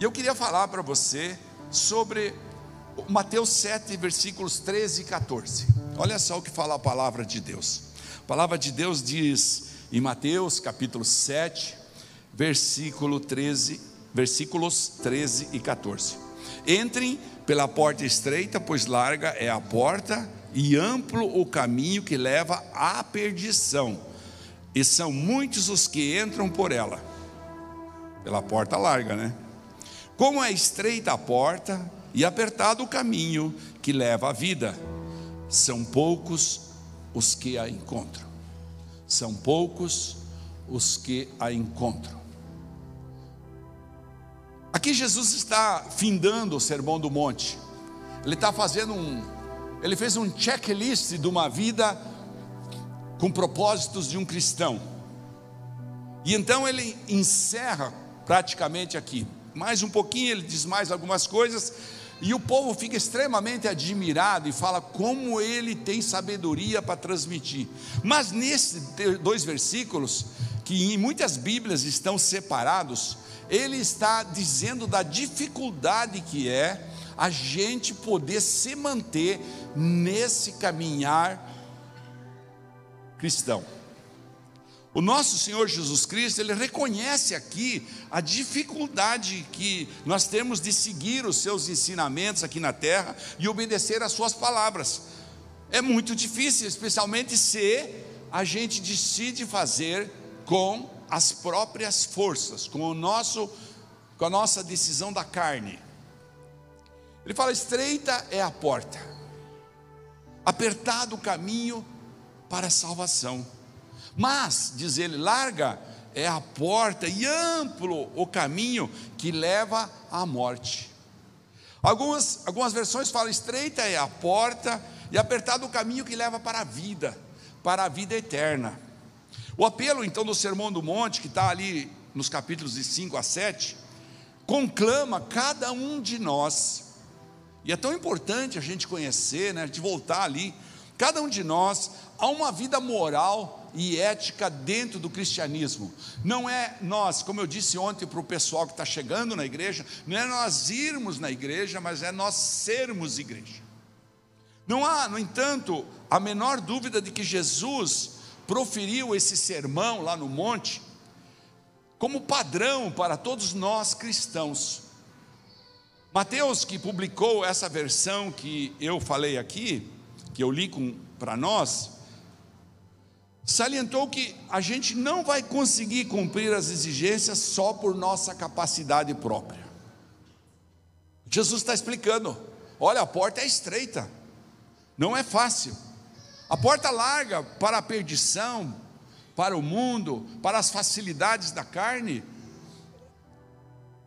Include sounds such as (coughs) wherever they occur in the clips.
E eu queria falar para você sobre Mateus 7, versículos 13 e 14. Olha só o que fala a palavra de Deus. A palavra de Deus diz em Mateus capítulo 7, versículo 13, versículos 13 e 14. Entrem pela porta estreita, pois larga é a porta e amplo o caminho que leva à perdição, e são muitos os que entram por ela. Pela porta larga, né? Como é estreita a porta e apertado o caminho que leva à vida, são poucos os que a encontram. São poucos os que a encontram. Aqui Jesus está findando o sermão do monte. Ele está fazendo um, ele fez um checklist de uma vida com propósitos de um cristão. E então ele encerra praticamente aqui. Mais um pouquinho, ele diz mais algumas coisas, e o povo fica extremamente admirado e fala como ele tem sabedoria para transmitir. Mas nesses dois versículos, que em muitas Bíblias estão separados, ele está dizendo da dificuldade que é a gente poder se manter nesse caminhar cristão. O nosso Senhor Jesus Cristo, ele reconhece aqui a dificuldade que nós temos de seguir os seus ensinamentos aqui na terra e obedecer às suas palavras. É muito difícil, especialmente se a gente decide fazer com as próprias forças, com o nosso com a nossa decisão da carne. Ele fala: "Estreita é a porta, apertado o caminho para a salvação". Mas, diz ele, larga é a porta e amplo o caminho que leva à morte. Algumas, algumas versões falam: estreita é a porta e apertado o caminho que leva para a vida, para a vida eterna. O apelo então do Sermão do Monte, que está ali nos capítulos de 5 a 7, conclama cada um de nós, e é tão importante a gente conhecer, né, de voltar ali, cada um de nós a uma vida moral e ética dentro do cristianismo. Não é nós, como eu disse ontem para o pessoal que está chegando na igreja, não é nós irmos na igreja, mas é nós sermos igreja. Não há, no entanto, a menor dúvida de que Jesus proferiu esse sermão lá no monte como padrão para todos nós cristãos. Mateus, que publicou essa versão que eu falei aqui, que eu li para nós, salientou que a gente não vai conseguir cumprir as exigências só por nossa capacidade própria. Jesus está explicando: olha, a porta é estreita, não é fácil. A porta larga para a perdição, para o mundo, para as facilidades da carne,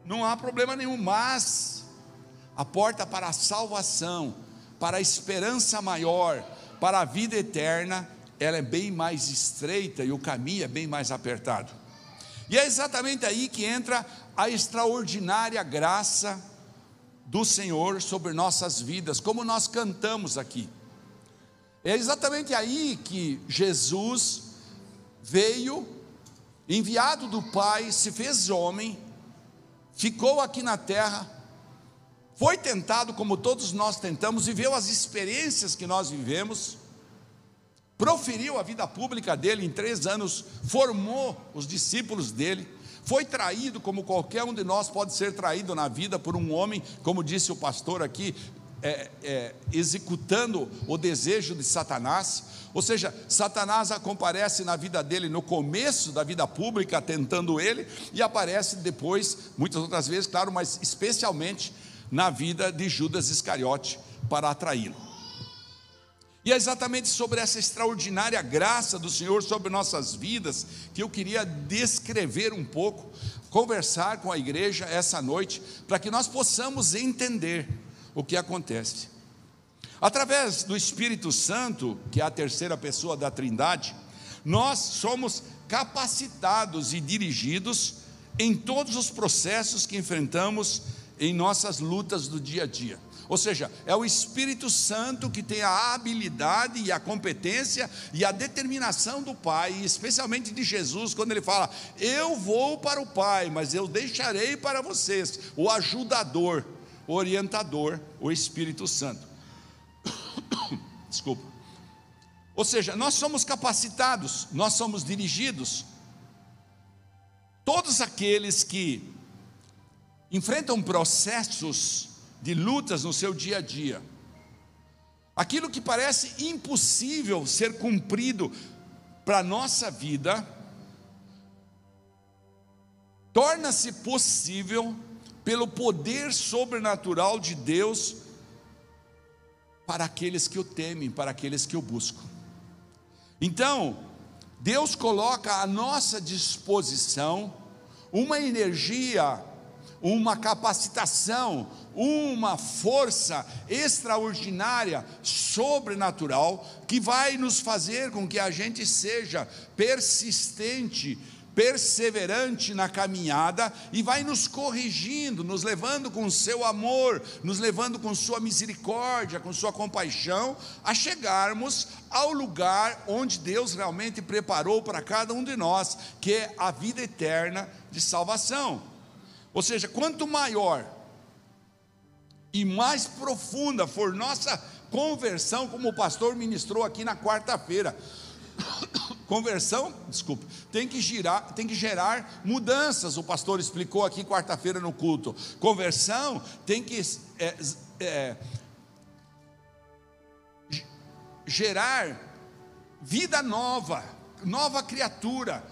não há problema nenhum, mas a porta para a salvação, para a esperança maior, para a vida eterna, ela é bem mais estreita e o caminho é bem mais apertado. E é exatamente aí que entra a extraordinária graça do Senhor sobre nossas vidas, como nós cantamos aqui. É exatamente aí que Jesus veio, enviado do Pai, se fez homem, ficou aqui na terra, foi tentado como todos nós tentamos, viveu as experiências que nós vivemos, proferiu a vida pública dele em três anos, formou os discípulos dele, foi traído como qualquer um de nós pode ser traído na vida por um homem, como disse o pastor aqui, é, é, executando o desejo de Satanás. Ou seja, Satanás comparece na vida dele no começo da vida pública, tentando ele, e aparece depois, muitas outras vezes, claro, mas especialmente na vida de Judas Iscariote para atraí-lo. E é exatamente sobre essa extraordinária graça do Senhor sobre nossas vidas que eu queria descrever um pouco, conversar com a igreja essa noite, para que nós possamos entender o que acontece. Através do Espírito Santo, que é a terceira pessoa da Trindade, nós somos capacitados e dirigidos em todos os processos que enfrentamos em nossas lutas do dia a dia. Ou seja, é o Espírito Santo que tem a habilidade e a competência e a determinação do Pai, especialmente de Jesus, quando ele fala: Eu vou para o Pai, mas eu deixarei para vocês o ajudador, o orientador, o Espírito Santo. (coughs) Desculpa. Ou seja, nós somos capacitados, nós somos dirigidos. Todos aqueles que enfrentam processos de lutas no seu dia a dia. Aquilo que parece impossível ser cumprido para a nossa vida, torna-se possível pelo poder sobrenatural de Deus para aqueles que o temem, para aqueles que o buscam. Então, Deus coloca à nossa disposição uma energia uma capacitação, uma força extraordinária, sobrenatural, que vai nos fazer com que a gente seja persistente, perseverante na caminhada e vai nos corrigindo, nos levando com seu amor, nos levando com sua misericórdia, com sua compaixão, a chegarmos ao lugar onde Deus realmente preparou para cada um de nós, que é a vida eterna de salvação. Ou seja, quanto maior e mais profunda for nossa conversão, como o pastor ministrou aqui na quarta-feira. (coughs) Conversão, desculpa, tem que girar, tem que gerar mudanças. O pastor explicou aqui quarta-feira no culto. Conversão tem que é, é, gerar vida nova, nova criatura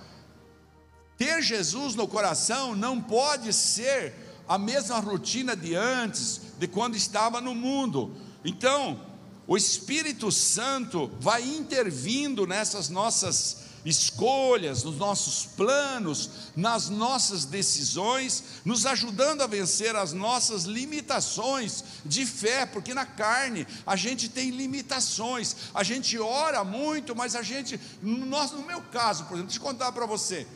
ter Jesus no coração não pode ser a mesma rotina de antes, de quando estava no mundo. Então, o Espírito Santo vai intervindo nessas nossas escolhas, nos nossos planos, nas nossas decisões, nos ajudando a vencer as nossas limitações de fé, porque na carne a gente tem limitações, a gente ora muito, mas a gente, no, nosso, no meu caso, por exemplo, deixa eu contar para você,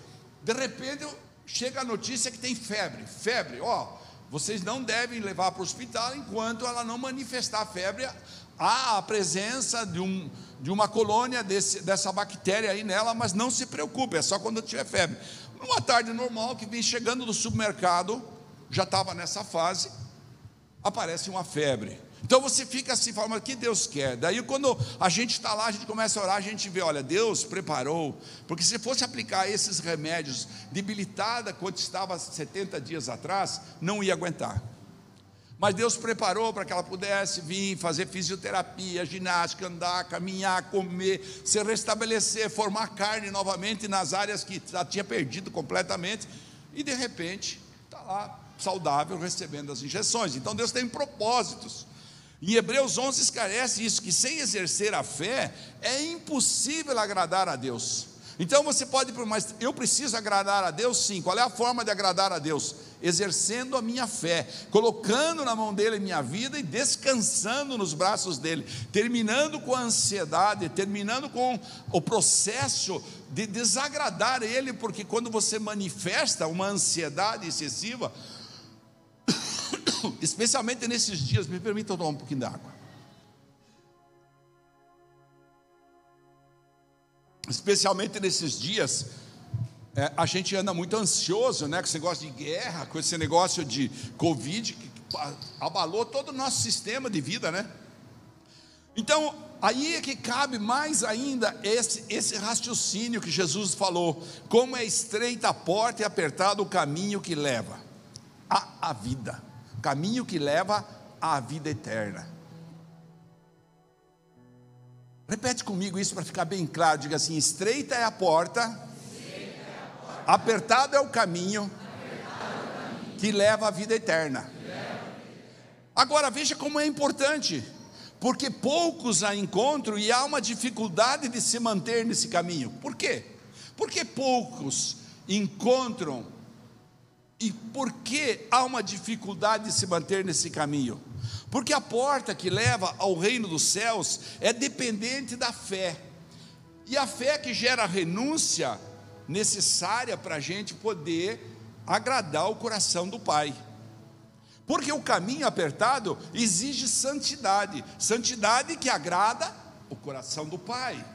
de repente chega a notícia que tem febre. Febre, ó, vocês não devem levar para o hospital enquanto ela não manifestar febre. Há a presença de, um, de uma colônia desse, dessa bactéria aí nela, mas não se preocupe, é só quando tiver febre. Numa tarde normal, que vem chegando do supermercado, já estava nessa fase, aparece uma febre. Então você fica assim, falando, o que Deus quer? Daí quando a gente está lá, a gente começa a orar, a gente vê, olha, Deus preparou, porque se fosse aplicar esses remédios debilitada quando estava 70 dias atrás, não ia aguentar. Mas Deus preparou para que ela pudesse vir fazer fisioterapia, ginástica, andar, caminhar, comer, se restabelecer, formar carne novamente nas áreas que já tinha perdido completamente, e de repente está lá saudável recebendo as injeções. Então Deus tem propósitos. Em Hebreus 11 esclarece isso: que sem exercer a fé é impossível agradar a Deus. Então você pode, mas eu preciso agradar a Deus sim. Qual é a forma de agradar a Deus? Exercendo a minha fé, colocando na mão dele minha vida e descansando nos braços dele, terminando com a ansiedade, terminando com o processo de desagradar ele, porque quando você manifesta uma ansiedade excessiva, (coughs) especialmente nesses dias, me permita tomar um pouquinho d'água. Especialmente nesses dias, é, a gente anda muito ansioso, né, com esse negócio de guerra, com esse negócio de Covid, que abalou todo o nosso sistema de vida, né? Então, aí é que cabe mais ainda esse, esse raciocínio que Jesus falou: como é estreita a porta e apertado o caminho que leva à, à vida caminho que leva à vida eterna. Repete comigo isso para ficar bem claro. Diga assim: estreita é a porta, apertado é o caminho. que leva à vida eterna. Agora veja como é importante, porque poucos a encontram e há uma dificuldade de se manter nesse caminho. Por quê? Porque poucos encontram e por que há uma dificuldade de se manter nesse caminho? Porque a porta que leva ao reino dos céus é dependente da fé. E a fé que gera a renúncia necessária para a gente poder agradar o coração do Pai. Porque o caminho apertado exige santidade, santidade que agrada o coração do Pai.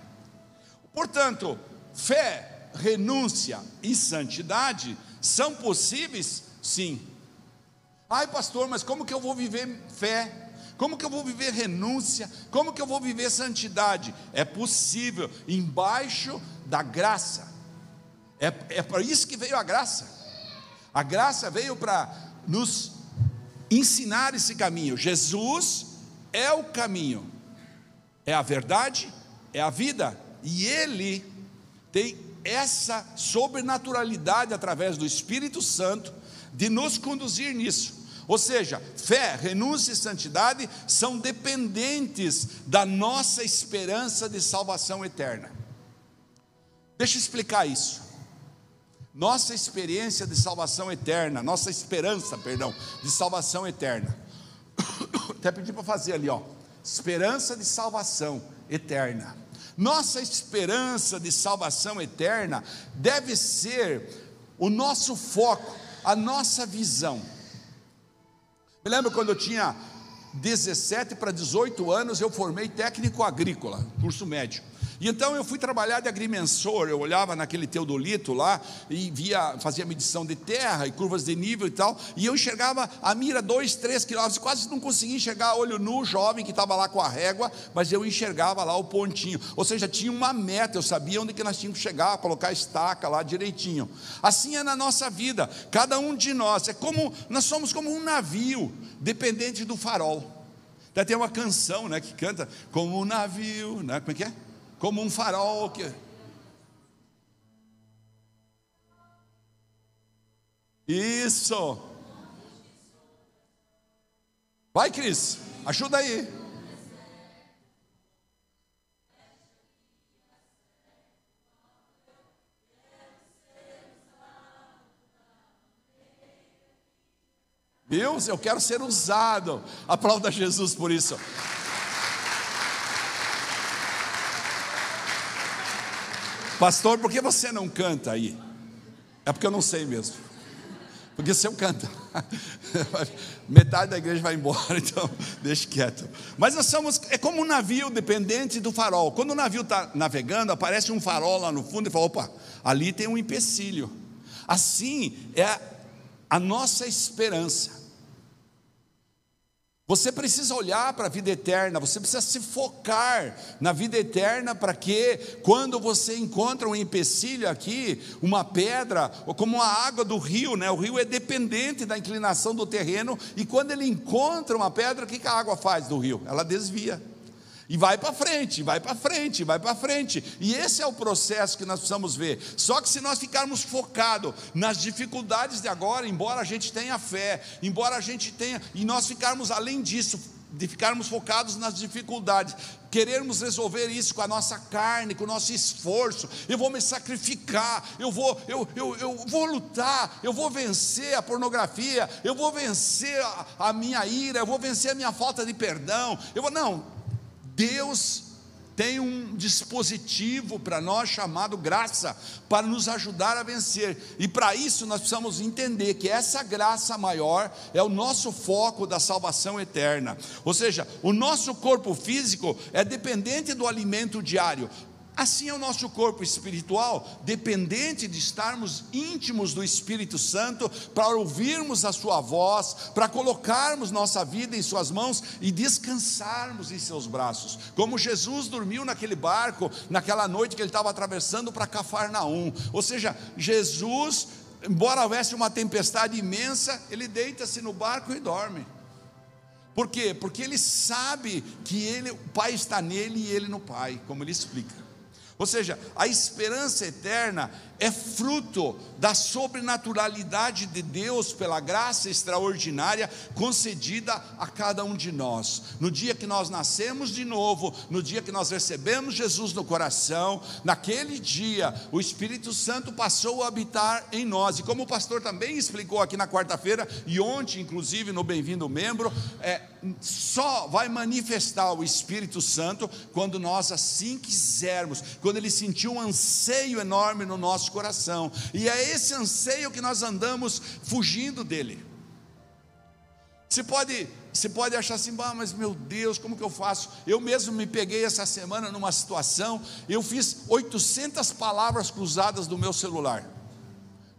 Portanto, fé, renúncia e santidade são possíveis? Sim. Ai, pastor, mas como que eu vou viver fé? Como que eu vou viver renúncia? Como que eu vou viver santidade? É possível, embaixo da graça. É, é para isso que veio a graça. A graça veio para nos ensinar esse caminho. Jesus é o caminho, é a verdade, é a vida, e Ele tem essa sobrenaturalidade através do Espírito Santo de nos conduzir nisso. Ou seja, fé, renúncia e santidade são dependentes da nossa esperança de salvação eterna. Deixa eu explicar isso. Nossa experiência de salvação eterna, nossa esperança, perdão, de salvação eterna. (coughs) Até pedi para fazer ali, ó. Esperança de salvação eterna. Nossa esperança de salvação eterna deve ser o nosso foco, a nossa visão. Me lembro quando eu tinha 17 para 18 anos, eu formei técnico agrícola, curso médio. E então eu fui trabalhar de agrimensor, eu olhava naquele teodolito lá e via, fazia medição de terra e curvas de nível e tal, e eu enxergava a mira dois, três quilômetros, quase não conseguia enxergar olho nu, jovem que estava lá com a régua, mas eu enxergava lá o pontinho, ou seja, tinha uma meta, eu sabia onde que nós tínhamos que chegar, colocar a estaca lá direitinho. Assim é na nossa vida, cada um de nós, é como, nós somos como um navio, dependente do farol. Até tem uma canção né, que canta como um navio, né? como é que é? Como um farol que. Isso. Vai, Cris, ajuda aí. Deus, eu quero ser usado. Aplauda Jesus por isso. Pastor, por que você não canta aí? É porque eu não sei mesmo. Porque se eu canto, (laughs) metade da igreja vai embora, (laughs) então deixe quieto. Mas nós somos, é como um navio dependente do farol. Quando o navio está navegando, aparece um farol lá no fundo e fala: opa, ali tem um empecilho. Assim é a nossa esperança. Você precisa olhar para a vida eterna, você precisa se focar na vida eterna para que, quando você encontra um empecilho aqui, uma pedra, ou como a água do rio, né? o rio é dependente da inclinação do terreno, e quando ele encontra uma pedra, o que a água faz do rio? Ela desvia. E vai para frente, vai para frente, vai para frente. E esse é o processo que nós precisamos ver. Só que se nós ficarmos focados nas dificuldades de agora, embora a gente tenha fé, embora a gente tenha, e nós ficarmos além disso, de ficarmos focados nas dificuldades, querermos resolver isso com a nossa carne, com o nosso esforço, eu vou me sacrificar, eu vou, eu, eu, eu vou lutar, eu vou vencer a pornografia, eu vou vencer a, a minha ira, eu vou vencer a minha falta de perdão, eu vou, não, Deus tem um dispositivo para nós chamado graça, para nos ajudar a vencer. E para isso nós precisamos entender que essa graça maior é o nosso foco da salvação eterna. Ou seja, o nosso corpo físico é dependente do alimento diário. Assim é o nosso corpo espiritual, dependente de estarmos íntimos do Espírito Santo, para ouvirmos a Sua voz, para colocarmos nossa vida em Suas mãos e descansarmos em Seus braços. Como Jesus dormiu naquele barco, naquela noite que ele estava atravessando para Cafarnaum. Ou seja, Jesus, embora houvesse uma tempestade imensa, ele deita-se no barco e dorme. Por quê? Porque ele sabe que ele, o Pai está nele e ele no Pai, como ele explica. Ou seja, a esperança eterna é fruto da sobrenaturalidade de Deus pela graça extraordinária concedida a cada um de nós. No dia que nós nascemos de novo, no dia que nós recebemos Jesus no coração, naquele dia o Espírito Santo passou a habitar em nós. E como o pastor também explicou aqui na quarta-feira e ontem, inclusive no Bem-vindo Membro, é, só vai manifestar o Espírito Santo quando nós assim quisermos, quando ele sentiu um anseio enorme no nosso coração, e é esse anseio que nós andamos fugindo dele. Você pode, você pode achar assim, ah, mas meu Deus, como que eu faço? Eu mesmo me peguei essa semana numa situação, eu fiz 800 palavras cruzadas do meu celular.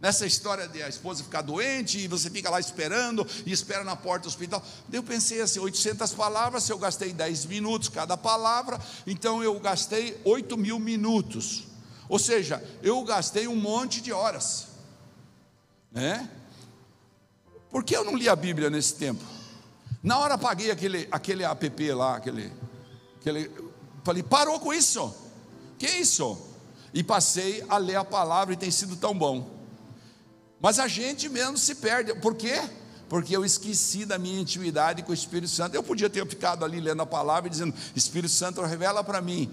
Nessa história de a esposa ficar doente e você fica lá esperando e espera na porta do hospital. Eu pensei assim: 800 palavras, se eu gastei 10 minutos cada palavra, então eu gastei 8 mil minutos. Ou seja, eu gastei um monte de horas. Né? Por que eu não li a Bíblia nesse tempo? Na hora apaguei aquele, aquele app lá, aquele, aquele. Falei, parou com isso. Que isso? E passei a ler a palavra e tem sido tão bom. Mas a gente mesmo se perde. Por quê? Porque eu esqueci da minha intimidade com o Espírito Santo. Eu podia ter ficado ali lendo a palavra e dizendo: Espírito Santo, revela para mim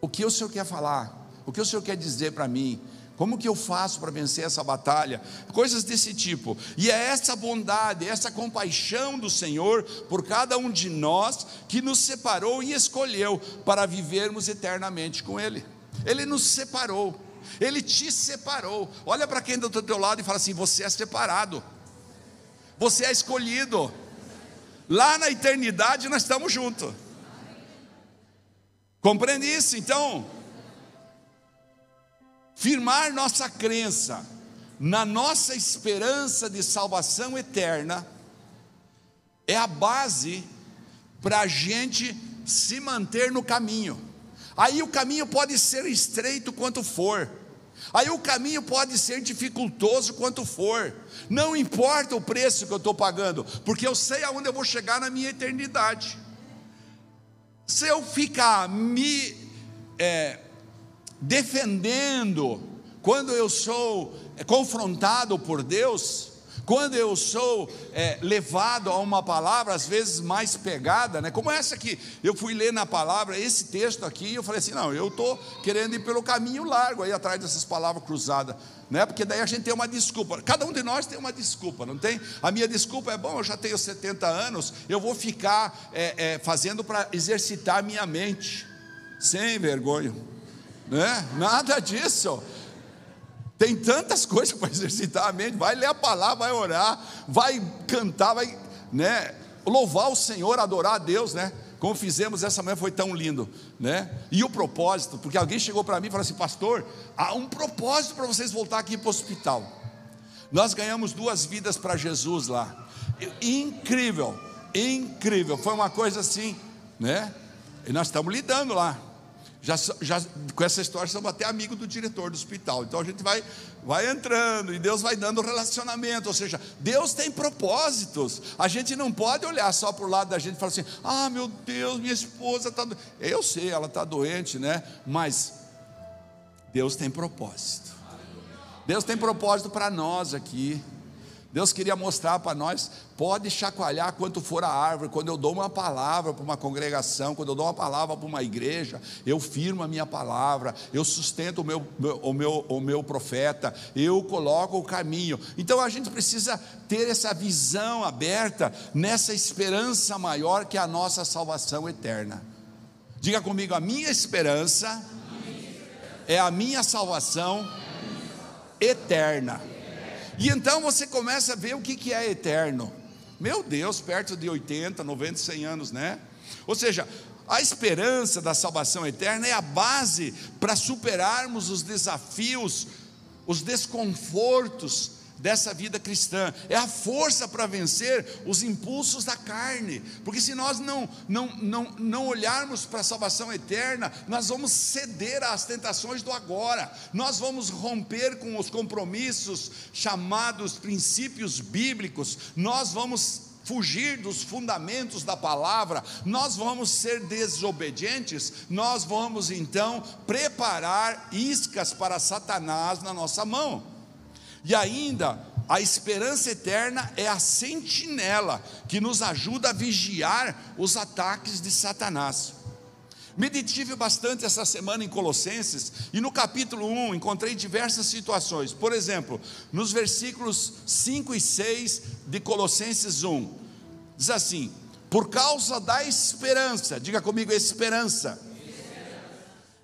o que o Senhor quer falar, o que o Senhor quer dizer para mim. Como que eu faço para vencer essa batalha? Coisas desse tipo. E é essa bondade, essa compaixão do Senhor por cada um de nós que nos separou e escolheu para vivermos eternamente com Ele. Ele nos separou. Ele te separou. Olha para quem está do teu lado e fala assim: você é separado, você é escolhido. Lá na eternidade nós estamos juntos. Compreende isso? Então, firmar nossa crença na nossa esperança de salvação eterna é a base para a gente se manter no caminho. Aí o caminho pode ser estreito quanto for, Aí o caminho pode ser dificultoso quanto for, não importa o preço que eu estou pagando, porque eu sei aonde eu vou chegar na minha eternidade. Se eu ficar me é, defendendo quando eu sou é, confrontado por Deus, quando eu sou é, levado a uma palavra, às vezes mais pegada, né? como essa aqui, eu fui ler na palavra esse texto aqui, eu falei assim: não, eu estou querendo ir pelo caminho largo, aí atrás dessas palavras cruzadas, né? porque daí a gente tem uma desculpa, cada um de nós tem uma desculpa, não tem? A minha desculpa é: bom, eu já tenho 70 anos, eu vou ficar é, é, fazendo para exercitar minha mente, sem vergonha, né? nada disso. Tem tantas (laughs) coisas para exercitar a mente. Vai ler a palavra, vai orar, vai cantar, vai né, louvar o Senhor, adorar a Deus, né? Como fizemos essa manhã foi tão lindo, né? E o propósito, porque alguém chegou para mim e falou assim, pastor, há um propósito para vocês voltar aqui para o hospital. Nós ganhamos duas vidas para Jesus lá. Incrível, incrível. Foi uma coisa assim, né? E nós estamos lidando lá já, já com essa história somos até amigo do diretor do hospital. Então a gente vai, vai entrando e Deus vai dando relacionamento. Ou seja, Deus tem propósitos. A gente não pode olhar só para o lado da gente e falar assim: ah, meu Deus, minha esposa está. Eu sei, ela está doente, né? Mas Deus tem propósito. Deus tem propósito para nós aqui. Deus queria mostrar para nós: pode chacoalhar quanto for a árvore. Quando eu dou uma palavra para uma congregação, quando eu dou uma palavra para uma igreja, eu firmo a minha palavra, eu sustento o meu, o meu, o meu profeta, eu coloco o caminho. Então a gente precisa ter essa visão aberta nessa esperança maior que é a nossa salvação eterna. Diga comigo: a minha esperança é a minha salvação eterna. E então você começa a ver o que, é eterno. Meu Deus, perto de 80, 90, 100 anos, né? Ou seja, a esperança da salvação eterna é a base para superarmos os desafios, os desconfortos dessa vida cristã, é a força para vencer os impulsos da carne, porque se nós não, não, não, não olharmos para a salvação eterna, nós vamos ceder às tentações do agora, nós vamos romper com os compromissos chamados princípios bíblicos, nós vamos fugir dos fundamentos da palavra, nós vamos ser desobedientes, nós vamos então preparar iscas para Satanás na nossa mão. E ainda, a esperança eterna é a sentinela que nos ajuda a vigiar os ataques de Satanás. Medite bastante essa semana em Colossenses e no capítulo 1 encontrei diversas situações. Por exemplo, nos versículos 5 e 6 de Colossenses 1, diz assim: Por causa da esperança, diga comigo, esperança.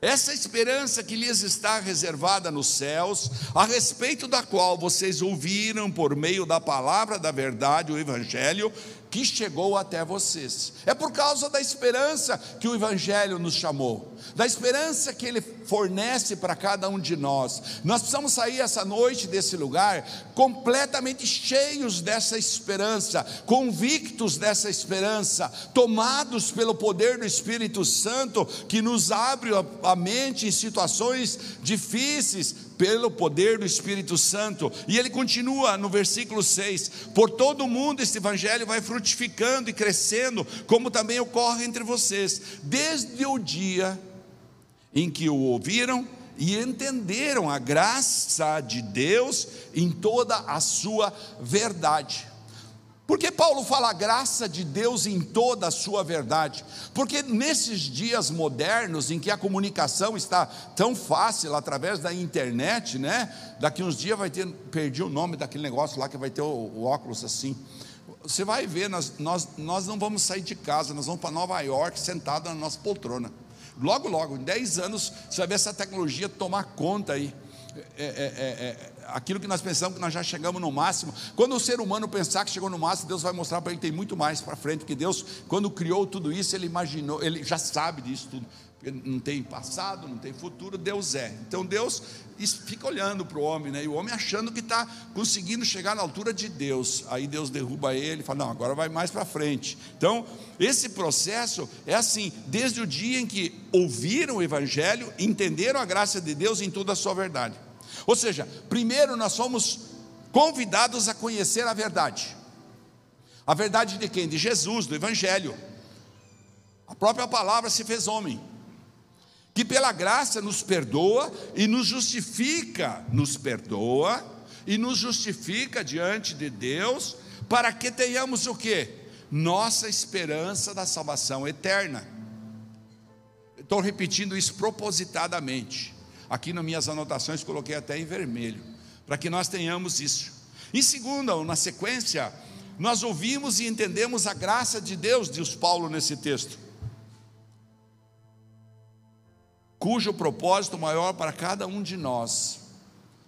Essa esperança que lhes está reservada nos céus, a respeito da qual vocês ouviram por meio da palavra da verdade, o Evangelho, que chegou até vocês. É por causa da esperança que o Evangelho nos chamou, da esperança que ele fornece para cada um de nós. Nós precisamos sair essa noite desse lugar completamente cheios dessa esperança, convictos dessa esperança, tomados pelo poder do Espírito Santo que nos abre a mente em situações difíceis, pelo poder do Espírito Santo. E ele continua no versículo 6: Por todo o mundo este evangelho vai frutificando e crescendo, como também ocorre entre vocês, desde o dia em que o ouviram e entenderam a graça de Deus em toda a sua verdade. Por que Paulo fala graça de Deus em toda a sua verdade? Porque nesses dias modernos em que a comunicação está tão fácil através da internet, né? Daqui uns dias vai ter, perdi o nome daquele negócio lá que vai ter o, o óculos assim. Você vai ver, nós, nós, nós não vamos sair de casa, nós vamos para Nova York sentado na nossa poltrona. Logo, logo, em 10 anos, você vai ver essa tecnologia tomar conta aí. É, é, é, é aquilo que nós pensamos que nós já chegamos no máximo. Quando o ser humano pensar que chegou no máximo, Deus vai mostrar para ele que tem muito mais para frente, porque Deus, quando criou tudo isso, ele imaginou, ele já sabe disso tudo. Não tem passado, não tem futuro, Deus é. Então Deus fica olhando para o homem, né? E o homem achando que está conseguindo chegar na altura de Deus. Aí Deus derruba ele e fala: Não, agora vai mais para frente. Então, esse processo é assim, desde o dia em que ouviram o Evangelho, entenderam a graça de Deus em toda a sua verdade. Ou seja, primeiro nós somos convidados a conhecer a verdade. A verdade de quem? De Jesus, do Evangelho. A própria palavra se fez homem, que pela graça nos perdoa e nos justifica, nos perdoa e nos justifica diante de Deus, para que tenhamos o que? Nossa esperança da salvação eterna. Estou repetindo isso propositadamente. Aqui nas minhas anotações coloquei até em vermelho, para que nós tenhamos isso. Em segunda, na sequência, nós ouvimos e entendemos a graça de Deus, diz Paulo nesse texto, cujo propósito maior para cada um de nós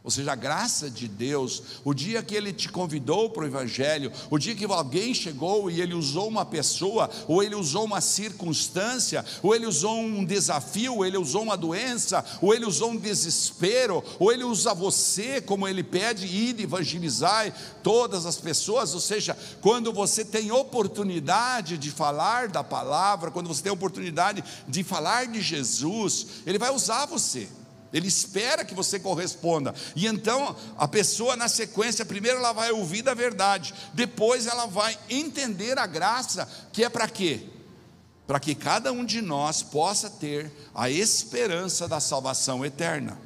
ou seja, a graça de Deus, o dia que Ele te convidou para o Evangelho, o dia que alguém chegou e Ele usou uma pessoa, ou Ele usou uma circunstância, ou Ele usou um desafio, ou Ele usou uma doença, ou Ele usou um desespero, ou Ele usa você, como Ele pede, ir evangelizar todas as pessoas, ou seja, quando você tem oportunidade de falar da palavra, quando você tem oportunidade de falar de Jesus, Ele vai usar você. Ele espera que você corresponda. E então a pessoa na sequência, primeiro ela vai ouvir da verdade, depois ela vai entender a graça, que é para quê? Para que cada um de nós possa ter a esperança da salvação eterna.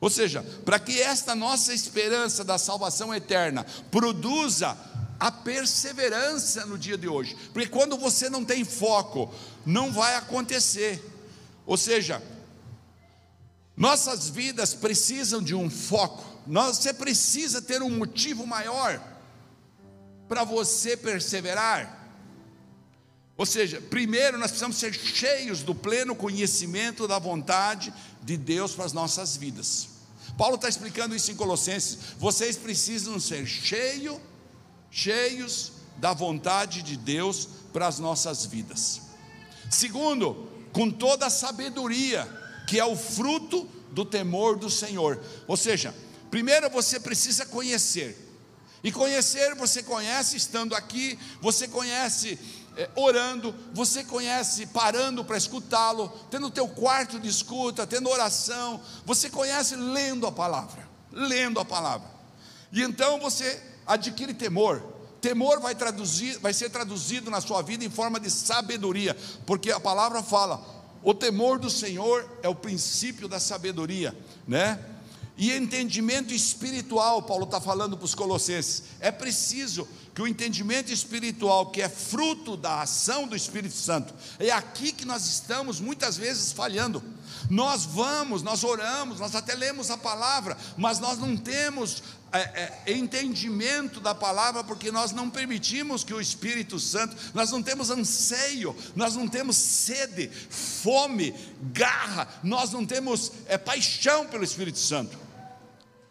Ou seja, para que esta nossa esperança da salvação eterna produza a perseverança no dia de hoje. Porque quando você não tem foco, não vai acontecer. Ou seja, nossas vidas precisam de um foco. Você precisa ter um motivo maior para você perseverar. Ou seja, primeiro nós precisamos ser cheios do pleno conhecimento da vontade de Deus para as nossas vidas. Paulo está explicando isso em Colossenses. Vocês precisam ser cheios, cheios da vontade de Deus para as nossas vidas. Segundo, com toda a sabedoria que é o fruto do temor do Senhor. Ou seja, primeiro você precisa conhecer. E conhecer, você conhece estando aqui, você conhece é, orando, você conhece parando para escutá-lo, tendo o teu quarto de escuta, tendo oração, você conhece lendo a palavra, lendo a palavra. E então você adquire temor. Temor vai traduzir, vai ser traduzido na sua vida em forma de sabedoria, porque a palavra fala: o temor do Senhor é o princípio da sabedoria, né? E entendimento espiritual, Paulo está falando para os Colossenses. É preciso que o entendimento espiritual, que é fruto da ação do Espírito Santo, é aqui que nós estamos muitas vezes falhando. Nós vamos, nós oramos, nós até lemos a palavra, mas nós não temos é, é, entendimento da palavra, porque nós não permitimos que o Espírito Santo, nós não temos anseio, nós não temos sede, fome, garra, nós não temos é, paixão pelo Espírito Santo.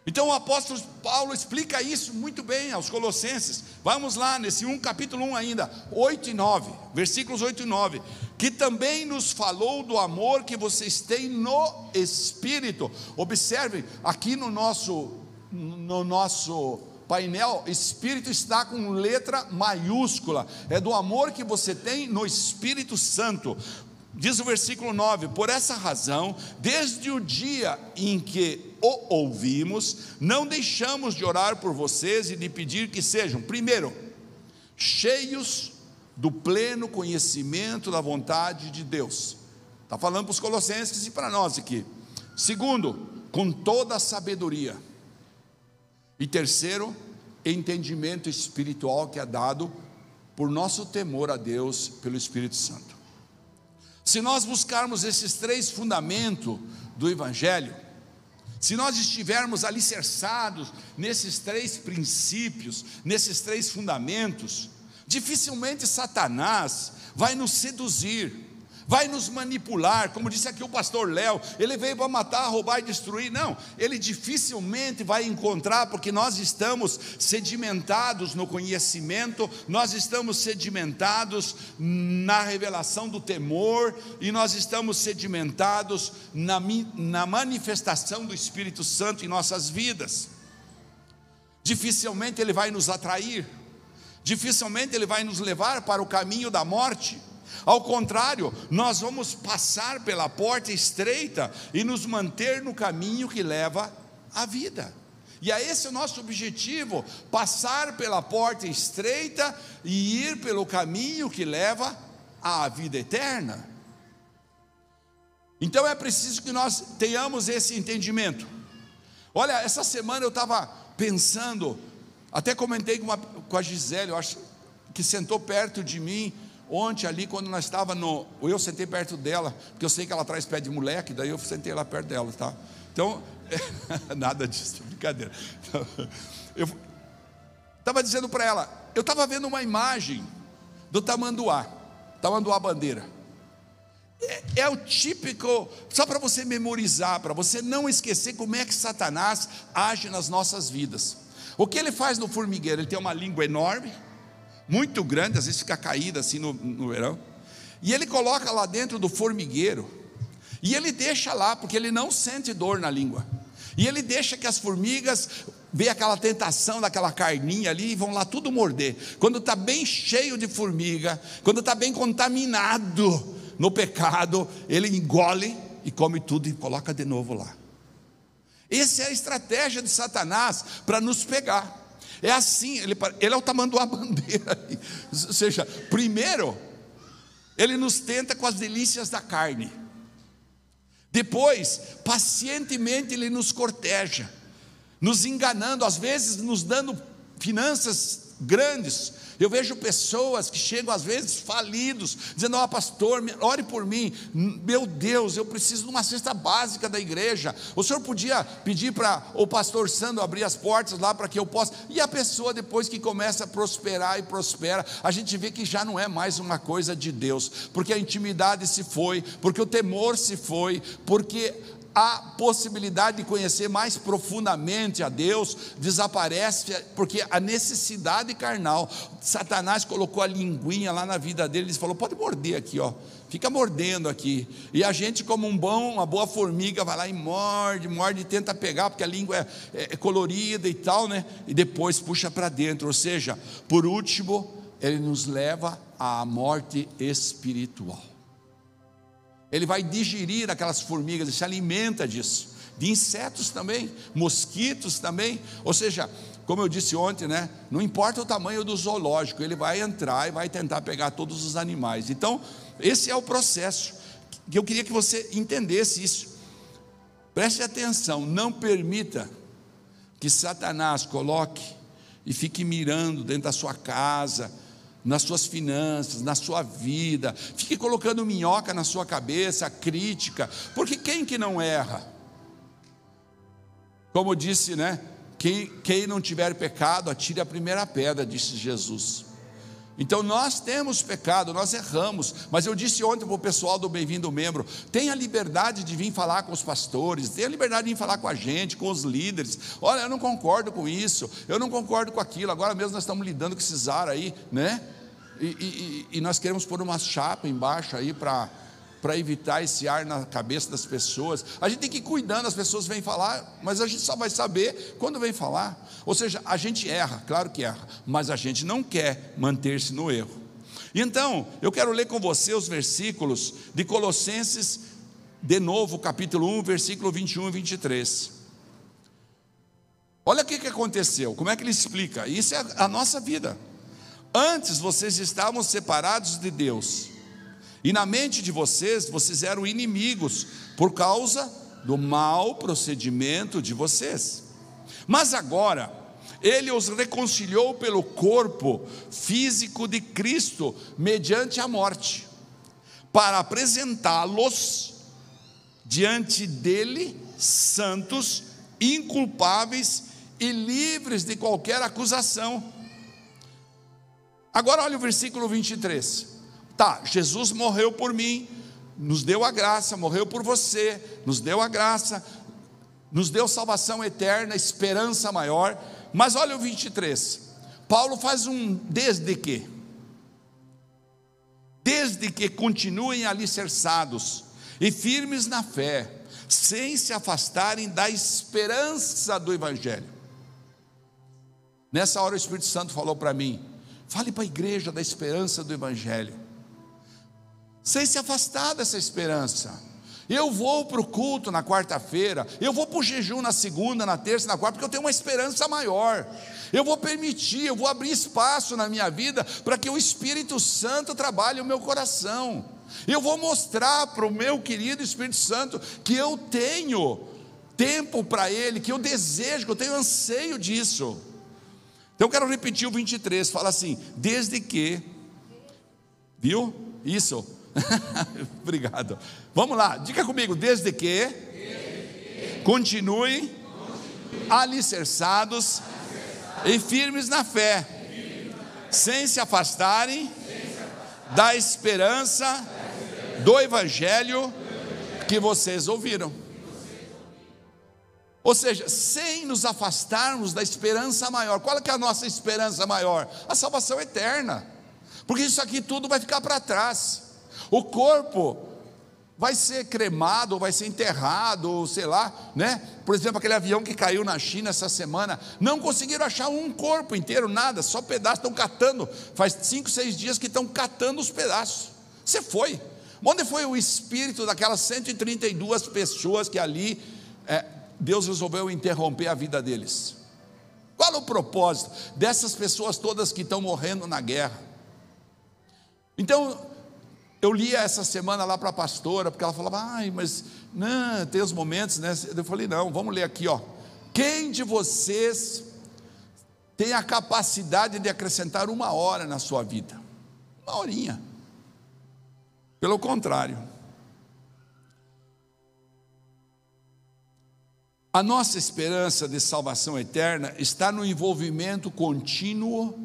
Então o apóstolo Paulo explica isso muito bem aos Colossenses. Vamos lá, nesse 1, capítulo 1 ainda, 8 e 9, versículos 8 e 9. Que também nos falou do amor que vocês têm no Espírito. Observem, aqui no nosso, no nosso painel, Espírito está com letra maiúscula. É do amor que você tem no Espírito Santo. Diz o versículo 9: Por essa razão, desde o dia em que o ouvimos, não deixamos de orar por vocês e de pedir que sejam, primeiro, cheios do pleno conhecimento da vontade de Deus. Está falando para os Colossenses e para nós aqui. Segundo, com toda a sabedoria. E terceiro, entendimento espiritual que é dado por nosso temor a Deus pelo Espírito Santo. Se nós buscarmos esses três fundamentos do Evangelho, se nós estivermos alicerçados nesses três princípios, nesses três fundamentos, dificilmente Satanás vai nos seduzir, vai nos manipular, como disse aqui o pastor Léo, ele veio para matar, roubar e destruir. Não, ele dificilmente vai encontrar, porque nós estamos sedimentados no conhecimento, nós estamos sedimentados na revelação do temor, e nós estamos sedimentados na, na manifestação do Espírito Santo em nossas vidas. Dificilmente ele vai nos atrair, dificilmente ele vai nos levar para o caminho da morte ao contrário, nós vamos passar pela porta estreita e nos manter no caminho que leva à vida. E é esse o nosso objetivo: passar pela porta estreita e ir pelo caminho que leva à vida eterna. Então é preciso que nós tenhamos esse entendimento. Olha, essa semana eu estava pensando, até comentei com, com a Gisele, eu acho que sentou perto de mim, Ontem ali, quando nós estava no. Eu sentei perto dela, porque eu sei que ela traz pé de moleque, daí eu sentei lá perto dela, tá? Então, (laughs) nada disso, brincadeira. (laughs) Eu estava dizendo para ela, eu estava vendo uma imagem do tamanduá, tamanduá bandeira. É, é o típico, só para você memorizar, para você não esquecer como é que Satanás age nas nossas vidas. O que ele faz no formigueiro? Ele tem uma língua enorme, muito grande, às vezes fica caída assim no, no verão. E ele coloca lá dentro do formigueiro, e ele deixa lá, porque ele não sente dor na língua. E ele deixa que as formigas vejam aquela tentação daquela carninha ali e vão lá tudo morder. Quando está bem cheio de formiga, quando está bem contaminado no pecado, ele engole e come tudo e coloca de novo lá. Essa é a estratégia de Satanás para nos pegar. É assim, ele, ele é o tamanho da bandeira. Ou seja, primeiro, ele nos tenta com as delícias da carne. Depois, pacientemente ele nos corteja, nos enganando, às vezes nos dando finanças grandes, eu vejo pessoas que chegam às vezes falidos, dizendo: Ó oh, pastor, ore por mim. Meu Deus, eu preciso de uma cesta básica da igreja. O senhor podia pedir para o pastor Sandro abrir as portas lá para que eu possa. E a pessoa, depois que começa a prosperar e prospera, a gente vê que já não é mais uma coisa de Deus, porque a intimidade se foi, porque o temor se foi, porque a possibilidade de conhecer mais profundamente a Deus desaparece, porque a necessidade carnal, Satanás colocou a linguinha lá na vida dele, ele falou: pode morder aqui, ó, fica mordendo aqui. E a gente, como um bom, uma boa formiga, vai lá e morde, morde e tenta pegar, porque a língua é, é, é colorida e tal, né? E depois puxa para dentro, ou seja, por último, ele nos leva à morte espiritual. Ele vai digerir aquelas formigas, ele se alimenta disso. De insetos também, mosquitos também. Ou seja, como eu disse ontem, né? Não importa o tamanho do zoológico, ele vai entrar e vai tentar pegar todos os animais. Então, esse é o processo. Que eu queria que você entendesse isso. Preste atenção, não permita que Satanás coloque e fique mirando dentro da sua casa, nas suas finanças, na sua vida. Fique colocando minhoca na sua cabeça, crítica, porque quem que não erra? Como disse, né? Quem, quem não tiver pecado, atire a primeira pedra, disse Jesus. Então nós temos pecado, nós erramos, mas eu disse ontem para o pessoal do Bem-vindo Membro: tenha liberdade de vir falar com os pastores, tenha liberdade de vir falar com a gente, com os líderes. Olha, eu não concordo com isso, eu não concordo com aquilo. Agora mesmo nós estamos lidando com esses ar aí, né? E, e, e nós queremos pôr uma chapa embaixo aí para para evitar esse ar na cabeça das pessoas. A gente tem que ir cuidando, as pessoas vêm falar, mas a gente só vai saber quando vem falar. Ou seja, a gente erra, claro que erra, mas a gente não quer manter-se no erro. Então, eu quero ler com você os versículos de Colossenses, de novo, capítulo 1, versículo 21 e 23. Olha o que aconteceu, como é que ele explica? Isso é a nossa vida. Antes vocês estavam separados de Deus e na mente de vocês, vocês eram inimigos por causa do mau procedimento de vocês. Mas agora, ele os reconciliou pelo corpo físico de Cristo, mediante a morte, para apresentá-los diante dele santos, inculpáveis e livres de qualquer acusação. Agora olha o versículo 23. Tá, Jesus morreu por mim, nos deu a graça, morreu por você, nos deu a graça, nos deu salvação eterna, esperança maior. Mas olha o 23. Paulo faz um desde que. Desde que continuem alicerçados e firmes na fé, sem se afastarem da esperança do Evangelho. Nessa hora o Espírito Santo falou para mim: fale para a igreja da esperança do Evangelho sem se afastar dessa esperança. Eu vou para o culto na quarta-feira, eu vou para o jejum na segunda, na terça, na quarta, porque eu tenho uma esperança maior. Eu vou permitir, eu vou abrir espaço na minha vida para que o Espírito Santo trabalhe o meu coração. Eu vou mostrar para o meu querido Espírito Santo que eu tenho tempo para Ele, que eu desejo, que eu tenho anseio disso. Então eu quero repetir o 23, fala assim: desde que, viu? Isso, (laughs) Obrigado. Vamos lá, diga comigo, desde que, continue, alicerçados e firmes na fé, sem se afastarem da esperança do Evangelho que vocês ouviram. Ou seja, sem nos afastarmos da esperança maior. Qual é a nossa esperança maior? A salvação eterna. Porque isso aqui tudo vai ficar para trás. O corpo vai ser cremado, ou vai ser enterrado, ou sei lá, né? Por exemplo, aquele avião que caiu na China essa semana, não conseguiram achar um corpo inteiro, nada, só pedaços, estão catando. Faz cinco, seis dias que estão catando os pedaços. Você foi. Onde foi o espírito daquelas 132 pessoas que ali é, Deus resolveu interromper a vida deles? Qual o propósito dessas pessoas todas que estão morrendo na guerra? Então, eu lia essa semana lá para a pastora, porque ela falava, ai, mas não, tem os momentos, né? Eu falei, não, vamos ler aqui, ó. Quem de vocês tem a capacidade de acrescentar uma hora na sua vida? Uma horinha. Pelo contrário. A nossa esperança de salvação eterna está no envolvimento contínuo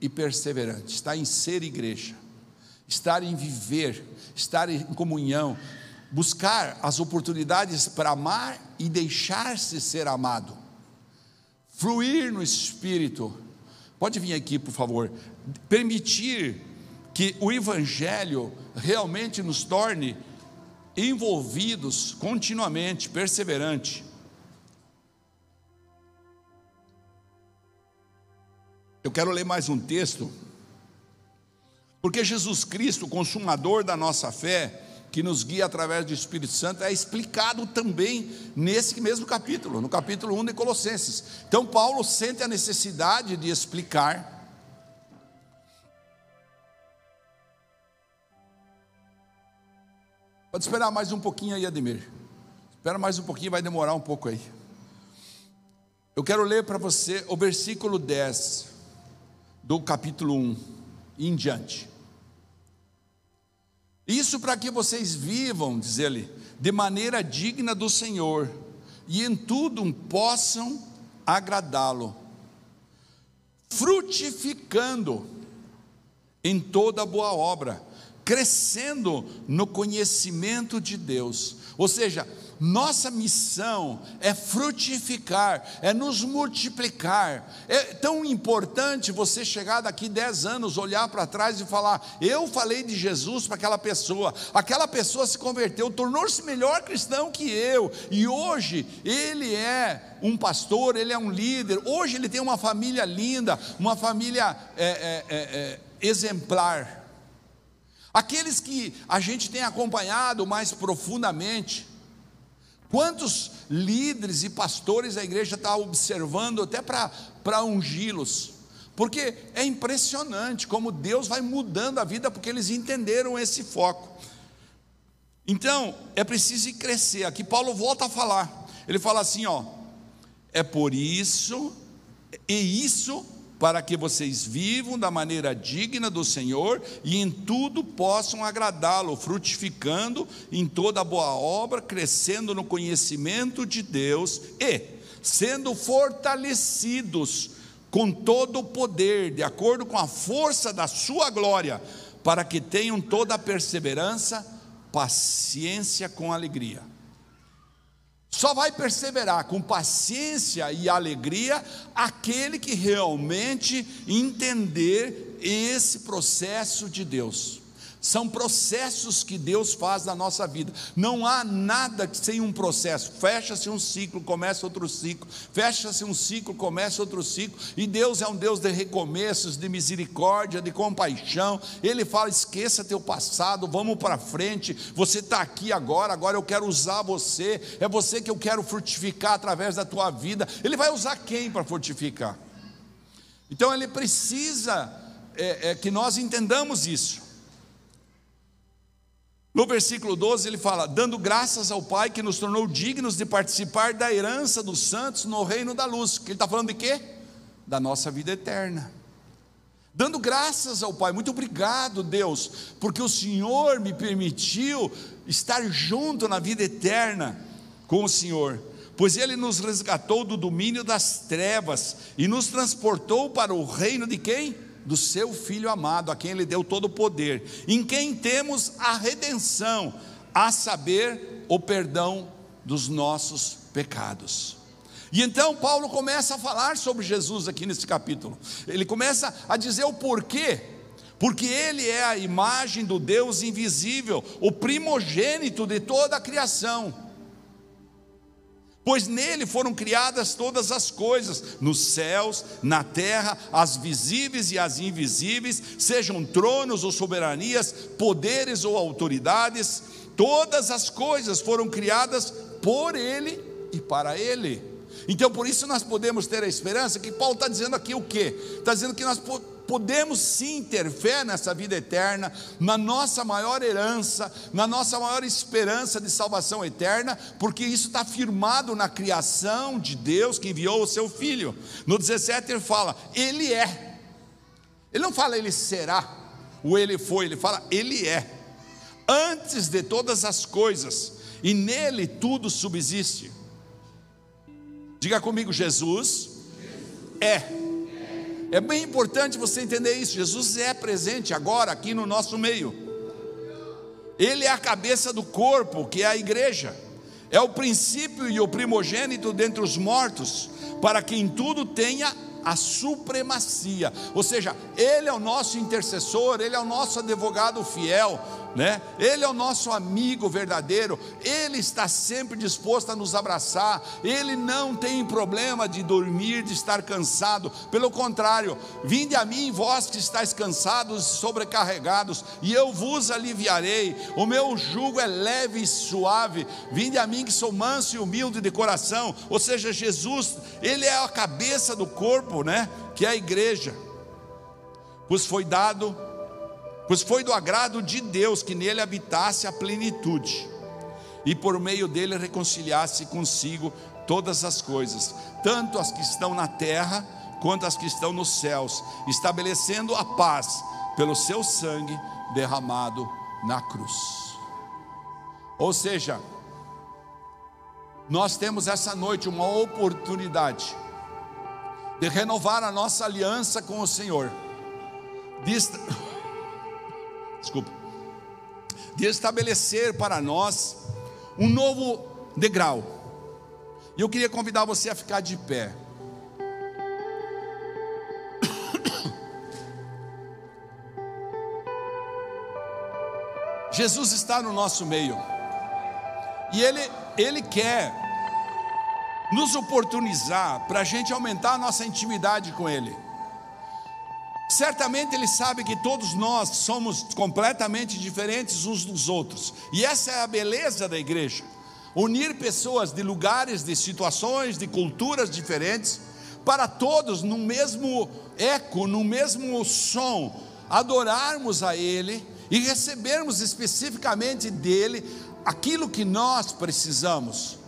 e perseverante, está em ser igreja estar em viver, estar em comunhão, buscar as oportunidades para amar e deixar-se ser amado, fluir no Espírito. Pode vir aqui, por favor. Permitir que o Evangelho realmente nos torne envolvidos continuamente, perseverante. Eu quero ler mais um texto porque Jesus Cristo, consumador da nossa fé, que nos guia através do Espírito Santo, é explicado também nesse mesmo capítulo, no capítulo 1 de Colossenses. Então, Paulo sente a necessidade de explicar. Pode esperar mais um pouquinho aí, Ademir. Espera mais um pouquinho, vai demorar um pouco aí. Eu quero ler para você o versículo 10 do capítulo 1 em diante. Isso para que vocês vivam, diz ele, de maneira digna do Senhor e em tudo possam agradá-lo, frutificando em toda boa obra, crescendo no conhecimento de Deus. Ou seja, nossa missão é frutificar, é nos multiplicar. É tão importante você chegar daqui 10 anos, olhar para trás e falar: Eu falei de Jesus para aquela pessoa, aquela pessoa se converteu, tornou-se melhor cristão que eu, e hoje ele é um pastor, ele é um líder, hoje ele tem uma família linda, uma família é, é, é, é exemplar. Aqueles que a gente tem acompanhado mais profundamente, Quantos líderes e pastores a igreja está observando até para ungí-los? Porque é impressionante como Deus vai mudando a vida, porque eles entenderam esse foco. Então, é preciso crescer. Aqui Paulo volta a falar. Ele fala assim, ó: É por isso e isso para que vocês vivam da maneira digna do Senhor e em tudo possam agradá-lo, frutificando em toda boa obra, crescendo no conhecimento de Deus e sendo fortalecidos com todo o poder, de acordo com a força da sua glória, para que tenham toda a perseverança, paciência com alegria só vai perseverar com paciência e alegria aquele que realmente entender esse processo de Deus. São processos que Deus faz na nossa vida. Não há nada sem um processo. Fecha-se um ciclo, começa outro ciclo. Fecha-se um ciclo, começa outro ciclo. E Deus é um Deus de recomeços, de misericórdia, de compaixão. Ele fala: esqueça teu passado, vamos para frente. Você está aqui agora, agora eu quero usar você. É você que eu quero frutificar através da tua vida. Ele vai usar quem para frutificar? Então ele precisa é, é, que nós entendamos isso. No versículo 12 ele fala: dando graças ao Pai que nos tornou dignos de participar da herança dos santos no reino da luz. Que ele está falando de quê? Da nossa vida eterna. Dando graças ao Pai, muito obrigado, Deus, porque o Senhor me permitiu estar junto na vida eterna com o Senhor, pois Ele nos resgatou do domínio das trevas e nos transportou para o reino de quem? Do seu Filho amado, a quem Ele deu todo o poder, em quem temos a redenção, a saber, o perdão dos nossos pecados. E então Paulo começa a falar sobre Jesus aqui nesse capítulo. Ele começa a dizer o porquê. Porque ele é a imagem do Deus invisível, o primogênito de toda a criação pois nele foram criadas todas as coisas, nos céus, na terra, as visíveis e as invisíveis, sejam tronos ou soberanias, poderes ou autoridades, todas as coisas foram criadas por ele e para ele. Então, por isso nós podemos ter a esperança que Paulo está dizendo aqui o quê? Está dizendo que nós podemos sim ter fé nessa vida eterna, na nossa maior herança, na nossa maior esperança de salvação eterna, porque isso está firmado na criação de Deus que enviou o seu Filho. No 17 ele fala, Ele é. Ele não fala Ele será, ou Ele foi, ele fala Ele é. Antes de todas as coisas, e nele tudo subsiste. Diga comigo, Jesus é é bem importante você entender isso. Jesus é presente agora aqui no nosso meio. Ele é a cabeça do corpo, que é a igreja. É o princípio e o primogênito dentre os mortos, para que em tudo tenha a supremacia. Ou seja, ele é o nosso intercessor, ele é o nosso advogado fiel né? Ele é o nosso amigo verdadeiro, ele está sempre disposto a nos abraçar, ele não tem problema de dormir, de estar cansado, pelo contrário, vinde a mim, vós que estáis cansados e sobrecarregados, e eu vos aliviarei, o meu jugo é leve e suave, vinde a mim que sou manso e humilde de coração, ou seja, Jesus, ele é a cabeça do corpo, né? Que é a igreja, pois foi dado pois foi do agrado de Deus que nele habitasse a plenitude, e por meio dele reconciliasse consigo todas as coisas, tanto as que estão na terra quanto as que estão nos céus, estabelecendo a paz pelo seu sangue derramado na cruz. Ou seja, nós temos essa noite uma oportunidade de renovar a nossa aliança com o Senhor, de, desculpa, de estabelecer para nós um novo degrau. E eu queria convidar você a ficar de pé. Jesus está no nosso meio. E Ele, Ele quer nos oportunizar para a gente aumentar a nossa intimidade com Ele. Certamente Ele sabe que todos nós somos completamente diferentes uns dos outros, e essa é a beleza da igreja unir pessoas de lugares, de situações, de culturas diferentes, para todos no mesmo eco, no mesmo som, adorarmos a Ele e recebermos especificamente dele aquilo que nós precisamos.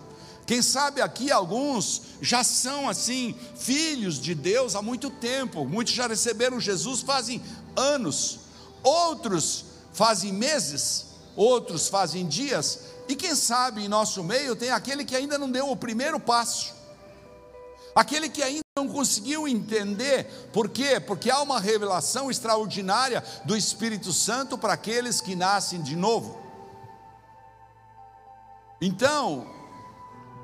Quem sabe aqui alguns já são assim, filhos de Deus há muito tempo, muitos já receberam Jesus fazem anos, outros fazem meses, outros fazem dias, e quem sabe em nosso meio tem aquele que ainda não deu o primeiro passo, aquele que ainda não conseguiu entender, por quê? Porque há uma revelação extraordinária do Espírito Santo para aqueles que nascem de novo. Então,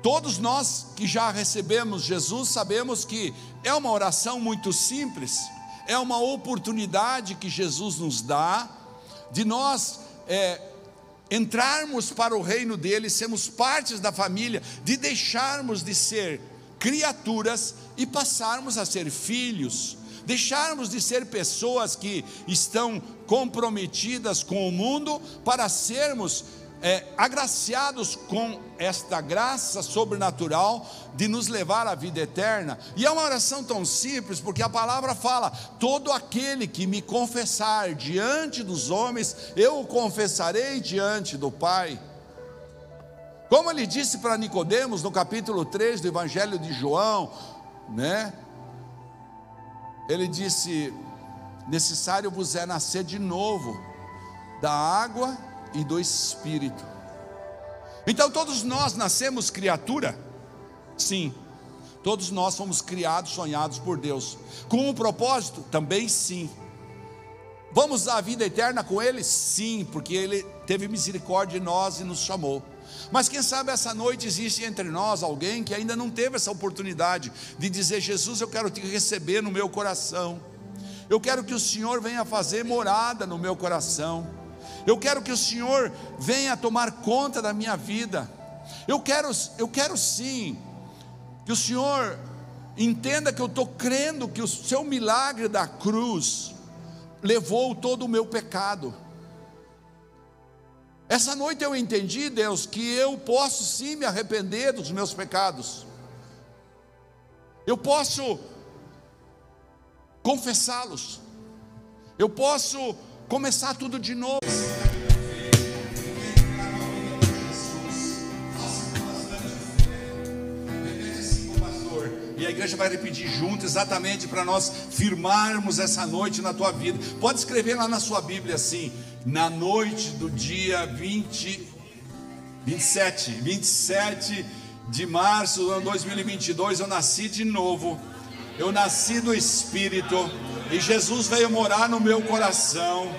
todos nós que já recebemos Jesus sabemos que é uma oração muito simples, é uma oportunidade que Jesus nos dá de nós é, entrarmos para o reino dele, sermos partes da família, de deixarmos de ser criaturas e passarmos a ser filhos, deixarmos de ser pessoas que estão comprometidas com o mundo para sermos é, agraciados com esta graça sobrenatural de nos levar à vida eterna. E é uma oração tão simples, porque a palavra fala: todo aquele que me confessar diante dos homens, eu o confessarei diante do Pai. Como ele disse para Nicodemos no capítulo 3 do Evangelho de João, né? Ele disse: necessário vos é nascer de novo da água e do espírito. Então todos nós nascemos criatura? Sim. Todos nós fomos criados, sonhados por Deus. Com um propósito? Também sim. Vamos à vida eterna com Ele? Sim, porque Ele teve misericórdia de nós e nos chamou. Mas quem sabe essa noite existe entre nós alguém que ainda não teve essa oportunidade de dizer: Jesus, eu quero te receber no meu coração. Eu quero que o Senhor venha fazer morada no meu coração. Eu quero que o Senhor venha tomar conta da minha vida. Eu quero, eu quero sim que o Senhor entenda que eu estou crendo que o seu milagre da cruz levou todo o meu pecado. Essa noite eu entendi, Deus, que eu posso sim me arrepender dos meus pecados. Eu posso confessá-los. Eu posso começar tudo de novo. E a igreja vai repetir junto, exatamente para nós firmarmos essa noite na tua vida. Pode escrever lá na sua Bíblia assim: na noite do dia 20, 27, 27 de março do ano 2022, eu nasci de novo, eu nasci do Espírito, e Jesus veio morar no meu coração,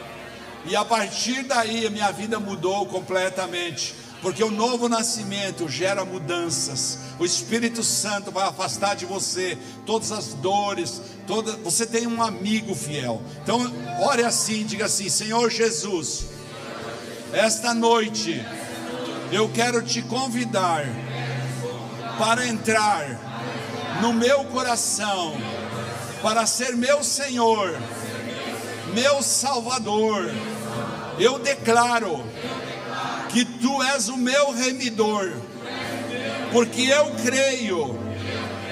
e a partir daí a minha vida mudou completamente porque o novo nascimento gera mudanças. O Espírito Santo vai afastar de você todas as dores, toda, você tem um amigo fiel. Então, ore assim, diga assim: Senhor Jesus, esta noite eu quero te convidar para entrar no meu coração, para ser meu Senhor, meu Salvador. Eu declaro que tu és o meu remidor, porque eu creio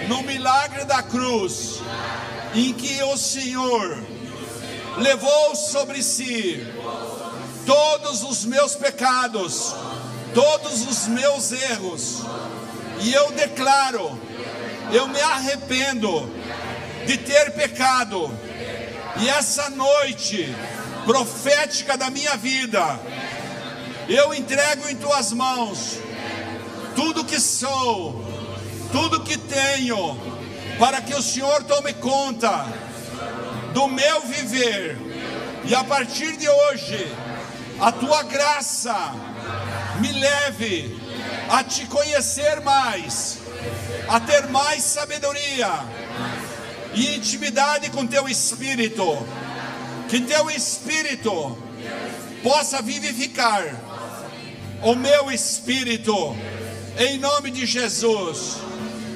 no milagre da cruz, em que o Senhor levou sobre si todos os meus pecados, todos os meus erros, E eu declaro, eu me arrependo de ter pecado. E essa noite profética da minha vida, eu entrego em tuas mãos tudo que sou, tudo que tenho, para que o Senhor tome conta do meu viver. E a partir de hoje, a tua graça me leve a te conhecer mais, a ter mais sabedoria e intimidade com teu espírito. Que teu espírito possa vivificar o meu espírito, em nome de Jesus.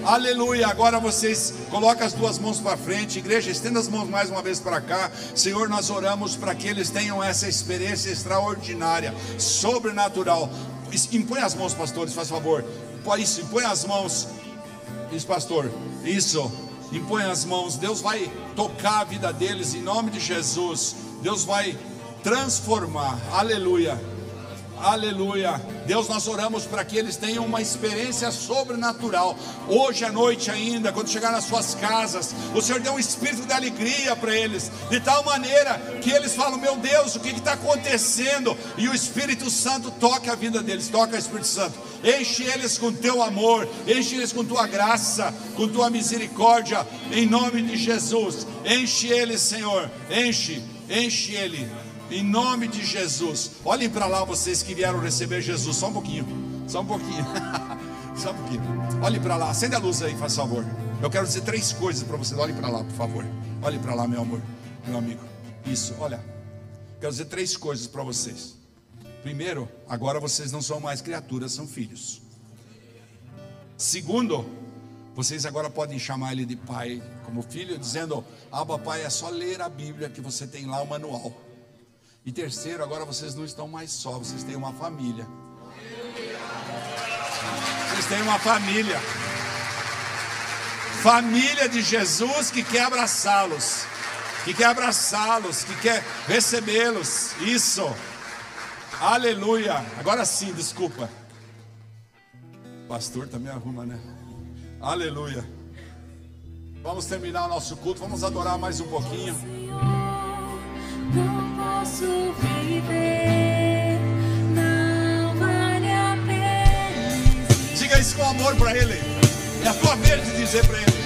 Aleluia. Agora vocês colocam as duas mãos para frente, igreja, estenda as mãos mais uma vez para cá. Senhor, nós oramos para que eles tenham essa experiência extraordinária, sobrenatural. Impõe as mãos, pastores, faz favor. Isso, impõe as mãos. Isso, pastor. Isso. Impõe as mãos. Deus vai tocar a vida deles em nome de Jesus. Deus vai transformar. Aleluia. Aleluia. Deus, nós oramos para que eles tenham uma experiência sobrenatural. Hoje à noite ainda, quando chegar nas suas casas, o Senhor deu um espírito de alegria para eles, de tal maneira que eles falam: Meu Deus, o que está acontecendo? E o Espírito Santo toca a vida deles, toca o Espírito Santo. Enche eles com teu amor, enche eles com tua graça, com tua misericórdia, em nome de Jesus. Enche eles, Senhor, enche, enche ele em nome de Jesus. Olhem para lá vocês que vieram receber Jesus. Só um pouquinho. Só um pouquinho. (laughs) Só um pouquinho. Olhem para lá. Acende a luz aí, faz favor. Eu quero dizer três coisas para vocês. Olhem para lá, por favor. Olhem para lá, meu amor, meu amigo. Isso, olha. Quero dizer três coisas para vocês. Primeiro, agora vocês não são mais criaturas, são filhos. Segundo, vocês agora podem chamar ele de pai, como filho, dizendo: Abba, pai, é só ler a Bíblia que você tem lá o manual. E terceiro, agora vocês não estão mais só, vocês têm uma família. Vocês têm uma família. Família de Jesus que quer abraçá-los, que quer abraçá-los, que quer recebê-los. Isso. Aleluia. Agora sim, desculpa. Pastor também arruma, né? Aleluia. Vamos terminar o nosso culto, vamos adorar mais um pouquinho Diga isso com amor para Ele. É a tua vez de dizer para Ele.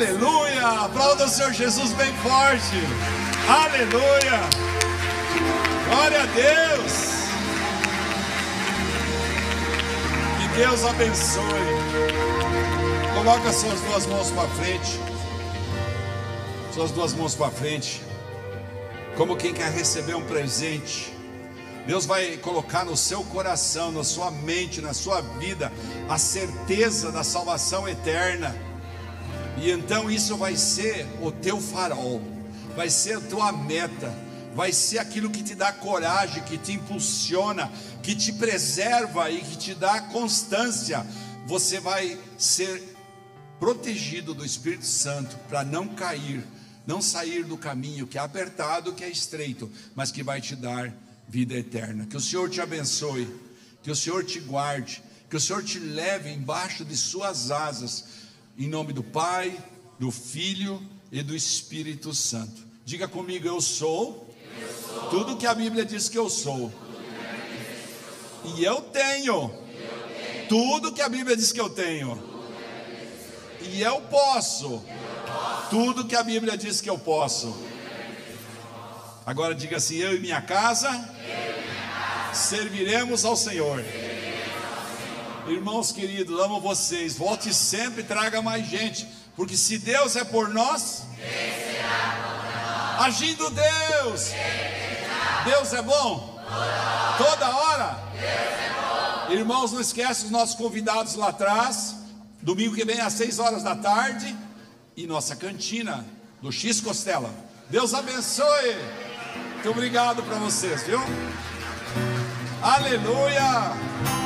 Aleluia! Aplauda o Senhor Jesus bem forte. Aleluia! Glória a Deus! Que Deus abençoe. Coloca suas duas mãos para frente. Suas duas mãos para frente. Como quem quer receber um presente. Deus vai colocar no seu coração, na sua mente, na sua vida, a certeza da salvação eterna. E então isso vai ser o teu farol, vai ser a tua meta, vai ser aquilo que te dá coragem, que te impulsiona, que te preserva e que te dá constância. Você vai ser protegido do Espírito Santo para não cair, não sair do caminho que é apertado, que é estreito, mas que vai te dar vida eterna. Que o Senhor te abençoe, que o Senhor te guarde, que o Senhor te leve embaixo de suas asas, em nome do Pai, do Filho e do Espírito Santo. Diga comigo, eu sou, eu sou. tudo que a Bíblia diz que eu sou. E eu tenho, tudo que a Bíblia diz que eu tenho. E eu posso, tudo que a Bíblia diz que eu posso. Agora diga assim: eu e minha casa, serviremos ao Senhor. Irmãos queridos, amo vocês. Volte sempre e traga mais gente. Porque se Deus é por nós, agindo Deus, Deus é bom toda hora. Irmãos, não esquece os nossos convidados lá atrás. Domingo que vem às 6 horas da tarde. E nossa cantina do X Costela. Deus abençoe. Muito obrigado para vocês, viu? Aleluia!